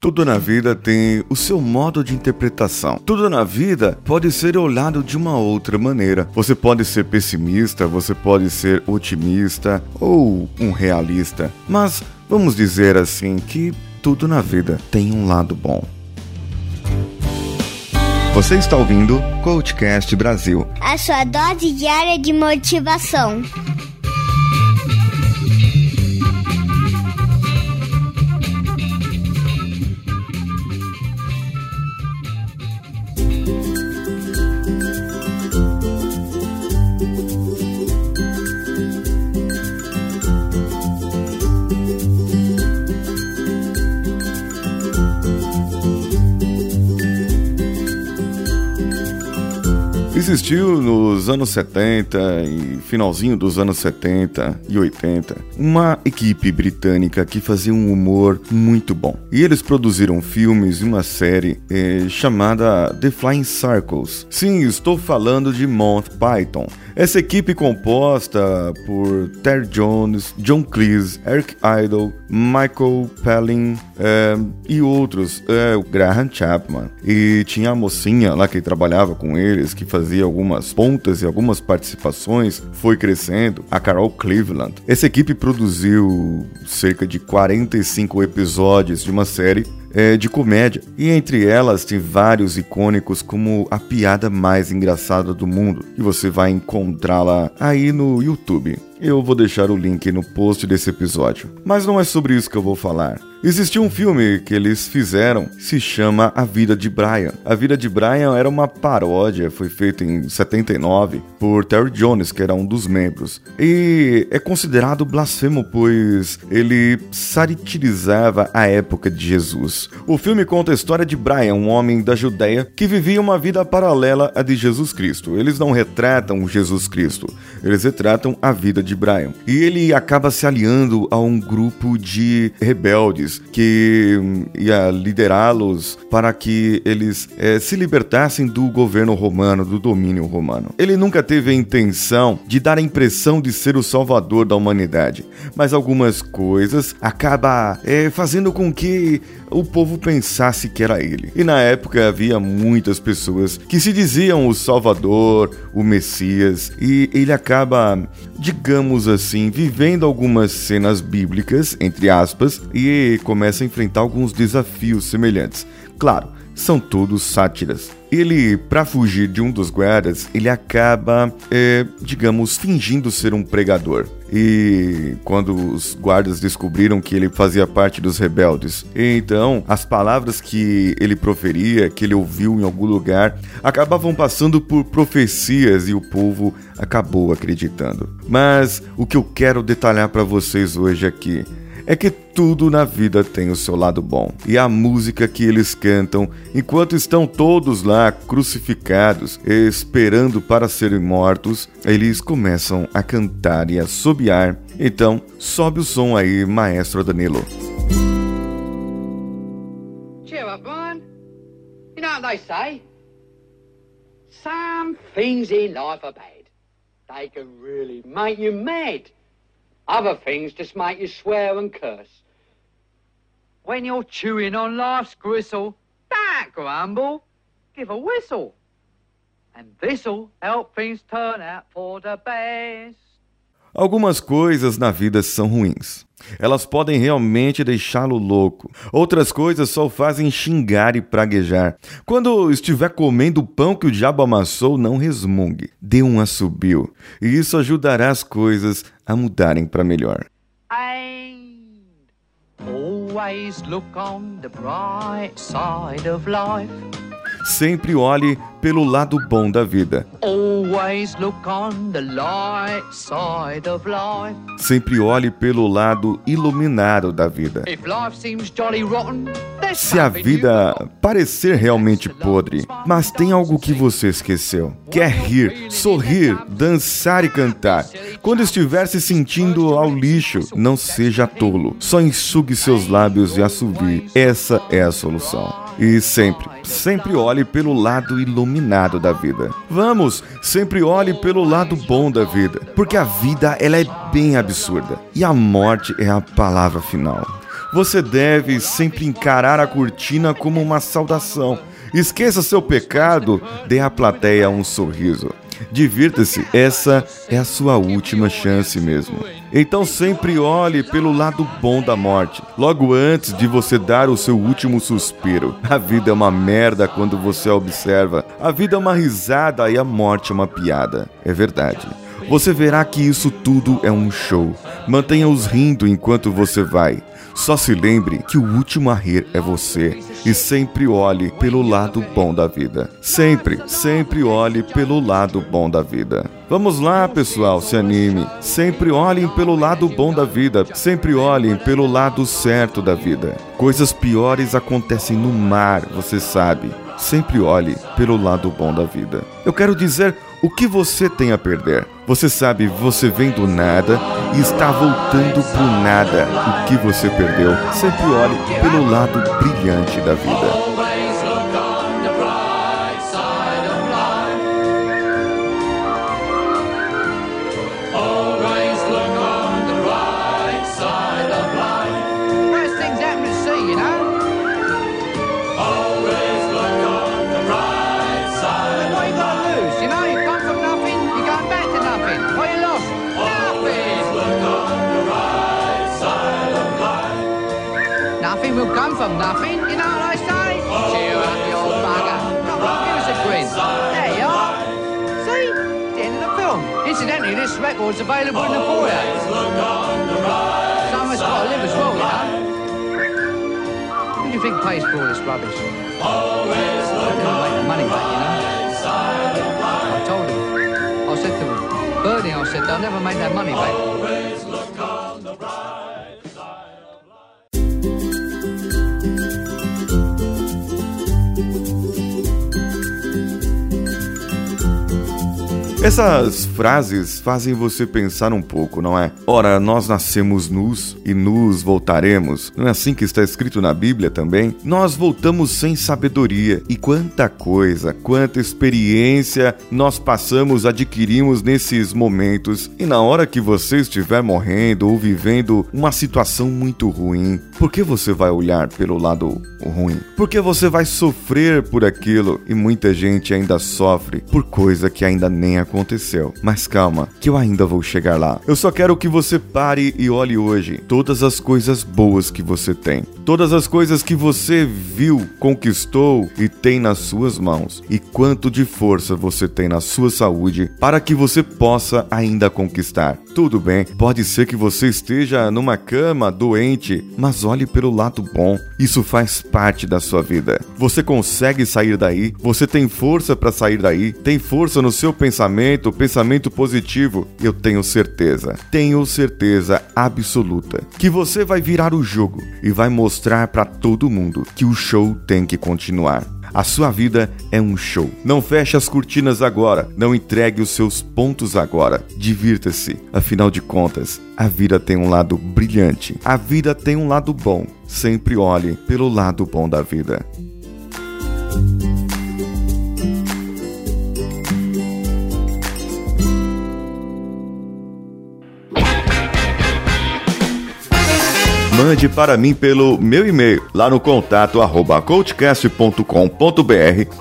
Tudo na vida tem o seu modo de interpretação. Tudo na vida pode ser olhado de uma outra maneira. Você pode ser pessimista, você pode ser otimista ou um realista. Mas vamos dizer assim que tudo na vida tem um lado bom. Você está ouvindo Coachcast Brasil a sua dose diária de motivação. Existiu nos anos 70 e finalzinho dos anos 70 e 80 uma equipe britânica que fazia um humor muito bom. E eles produziram filmes e uma série eh, chamada The Flying Circles. Sim, estou falando de Monty Python. Essa equipe composta por Terry Jones, John Cleese, Eric Idle, Michael Palin eh, e outros, eh, o Graham Chapman. E tinha a mocinha lá que trabalhava com eles, que fazia algumas pontas e algumas participações, foi crescendo, a Carol Cleveland. Essa equipe produziu cerca de 45 episódios de uma série é, de comédia, e entre elas tem vários icônicos como a piada mais engraçada do mundo, e você vai encontrá-la aí no YouTube. Eu vou deixar o link no post desse episódio. Mas não é sobre isso que eu vou falar. Existiu um filme que eles fizeram, se chama A Vida de Brian. A Vida de Brian era uma paródia, foi feita em 79 por Terry Jones, que era um dos membros. E é considerado blasfemo, pois ele satirizava a época de Jesus. O filme conta a história de Brian, um homem da Judéia que vivia uma vida paralela à de Jesus Cristo. Eles não retratam Jesus Cristo, eles retratam a vida de Brian. E ele acaba se aliando a um grupo de rebeldes que hum, ia liderá-los para que eles é, se libertassem do governo romano, do domínio romano. Ele nunca teve a intenção de dar a impressão de ser o salvador da humanidade, mas algumas coisas acaba é, fazendo com que o povo pensasse que era ele. E na época havia muitas pessoas que se diziam o Salvador, o Messias, e ele acaba, digamos assim, vivendo algumas cenas bíblicas, entre aspas, e começa a enfrentar alguns desafios semelhantes. Claro, são todos sátiras. Ele, para fugir de um dos guardas, ele acaba, é, digamos, fingindo ser um pregador. E quando os guardas descobriram que ele fazia parte dos rebeldes, então as palavras que ele proferia, que ele ouviu em algum lugar, acabavam passando por profecias e o povo acabou acreditando. Mas o que eu quero detalhar para vocês hoje aqui é que tudo na vida tem o seu lado bom. E a música que eles cantam enquanto estão todos lá crucificados, esperando para serem mortos, eles começam a cantar e a assobiar. Então, sobe o som aí, maestro Danilo. Cheer up, Brian. You know what they say? Some things in life are bad. They can really make you mad. Other things just make you swear and curse. When you're chewing on life's gristle, don't grumble, give a whistle. And this'll help things turn out for the best. Algumas coisas na vida são ruins. Elas podem realmente deixá-lo louco. Outras coisas só o fazem xingar e praguejar. Quando estiver comendo o pão que o diabo amassou, não resmungue. Dê um assobio. E isso ajudará as coisas a mudarem para melhor. Always look on the bright side of life. Sempre olhe pelo lado bom da vida. Sempre olhe pelo lado iluminado da vida. Se a vida parecer realmente podre, mas tem algo que você esqueceu. Quer rir, sorrir, dançar e cantar. Quando estiver se sentindo ao lixo, não seja tolo. Só enxugue seus lábios e assovie. Essa é a solução. E sempre, sempre olhe pelo lado iluminado da vida. Vamos, sempre olhe pelo lado bom da vida, porque a vida ela é bem absurda e a morte é a palavra final. Você deve sempre encarar a cortina como uma saudação. Esqueça seu pecado, dê à plateia um sorriso. Divirta-se, essa é a sua última chance mesmo. Então sempre olhe pelo lado bom da morte, logo antes de você dar o seu último suspiro. A vida é uma merda quando você a observa. A vida é uma risada e a morte é uma piada. É verdade. Você verá que isso tudo é um show. Mantenha-os rindo enquanto você vai. Só se lembre que o último a rir é você e sempre olhe pelo lado bom da vida. Sempre, sempre olhe pelo lado bom da vida. Vamos lá, pessoal, se anime. Sempre olhem pelo lado bom da vida. Sempre olhem pelo lado certo da vida. Coisas piores acontecem no mar, você sabe. Sempre olhe pelo lado bom da vida. Eu quero dizer o que você tem a perder? Você sabe, você vem do nada e está voltando pro nada. O que você perdeu? Sempre olhe pelo lado brilhante da vida. From nothing, you know what I say? Cheer up, you old bugger. Come on, give us a grin. There you are. See? The end of the film. Incidentally, this record's available in the foyer. Someone's got to live as well, you know. Who do you think pays for all this rubbish? Always look make the money back, you know. I told him. I said to him, Bernie, I said, they'll never make that money back. Essas frases fazem você pensar um pouco, não é? Ora, nós nascemos nus e nus voltaremos. Não é assim que está escrito na Bíblia também? Nós voltamos sem sabedoria. E quanta coisa, quanta experiência nós passamos, adquirimos nesses momentos. E na hora que você estiver morrendo ou vivendo uma situação muito ruim, por que você vai olhar pelo lado ruim? Porque você vai sofrer por aquilo e muita gente ainda sofre por coisa que ainda nem aconteceu aconteceu. Mas calma, que eu ainda vou chegar lá. Eu só quero que você pare e olhe hoje todas as coisas boas que você tem. Todas as coisas que você viu, conquistou e tem nas suas mãos. E quanto de força você tem na sua saúde para que você possa ainda conquistar. Tudo bem, pode ser que você esteja numa cama doente, mas olhe pelo lado bom. Isso faz parte da sua vida. Você consegue sair daí, você tem força para sair daí, tem força no seu pensamento, pensamento positivo. Eu tenho certeza, tenho certeza absoluta que você vai virar o jogo e vai mostrar para todo mundo que o show tem que continuar. A sua vida é um show. Não feche as cortinas agora, não entregue os seus pontos agora. Divirta-se. Afinal de contas, a vida tem um lado brilhante. A vida tem um lado bom. Sempre olhe pelo lado bom da vida. Mande para mim pelo meu e-mail lá no contato arroba coachcast.com.br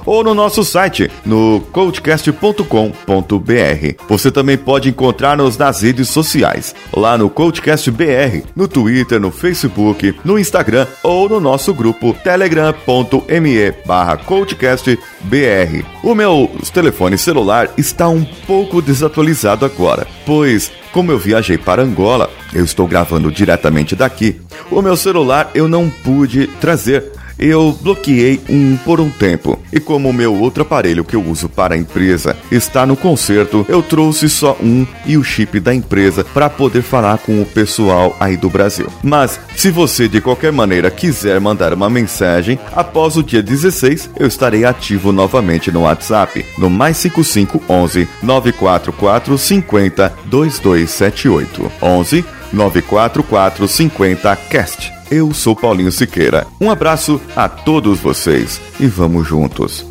ou no nosso site no coachcast.com.br. Você também pode encontrar-nos nas redes sociais, lá no Coachcast BR, no Twitter, no Facebook, no Instagram ou no nosso grupo telegram.me barra coachcastbr. O meu telefone celular está um pouco desatualizado agora, pois como eu viajei para Angola, eu estou gravando diretamente daqui. O meu celular eu não pude trazer eu bloqueei um por um tempo. E como o meu outro aparelho que eu uso para a empresa está no conserto, eu trouxe só um e o chip da empresa para poder falar com o pessoal aí do Brasil. Mas se você de qualquer maneira quiser mandar uma mensagem, após o dia 16 eu estarei ativo novamente no WhatsApp no mais 5511 944 50 2278 11 944 50 cast. Eu sou Paulinho Siqueira. Um abraço a todos vocês e vamos juntos.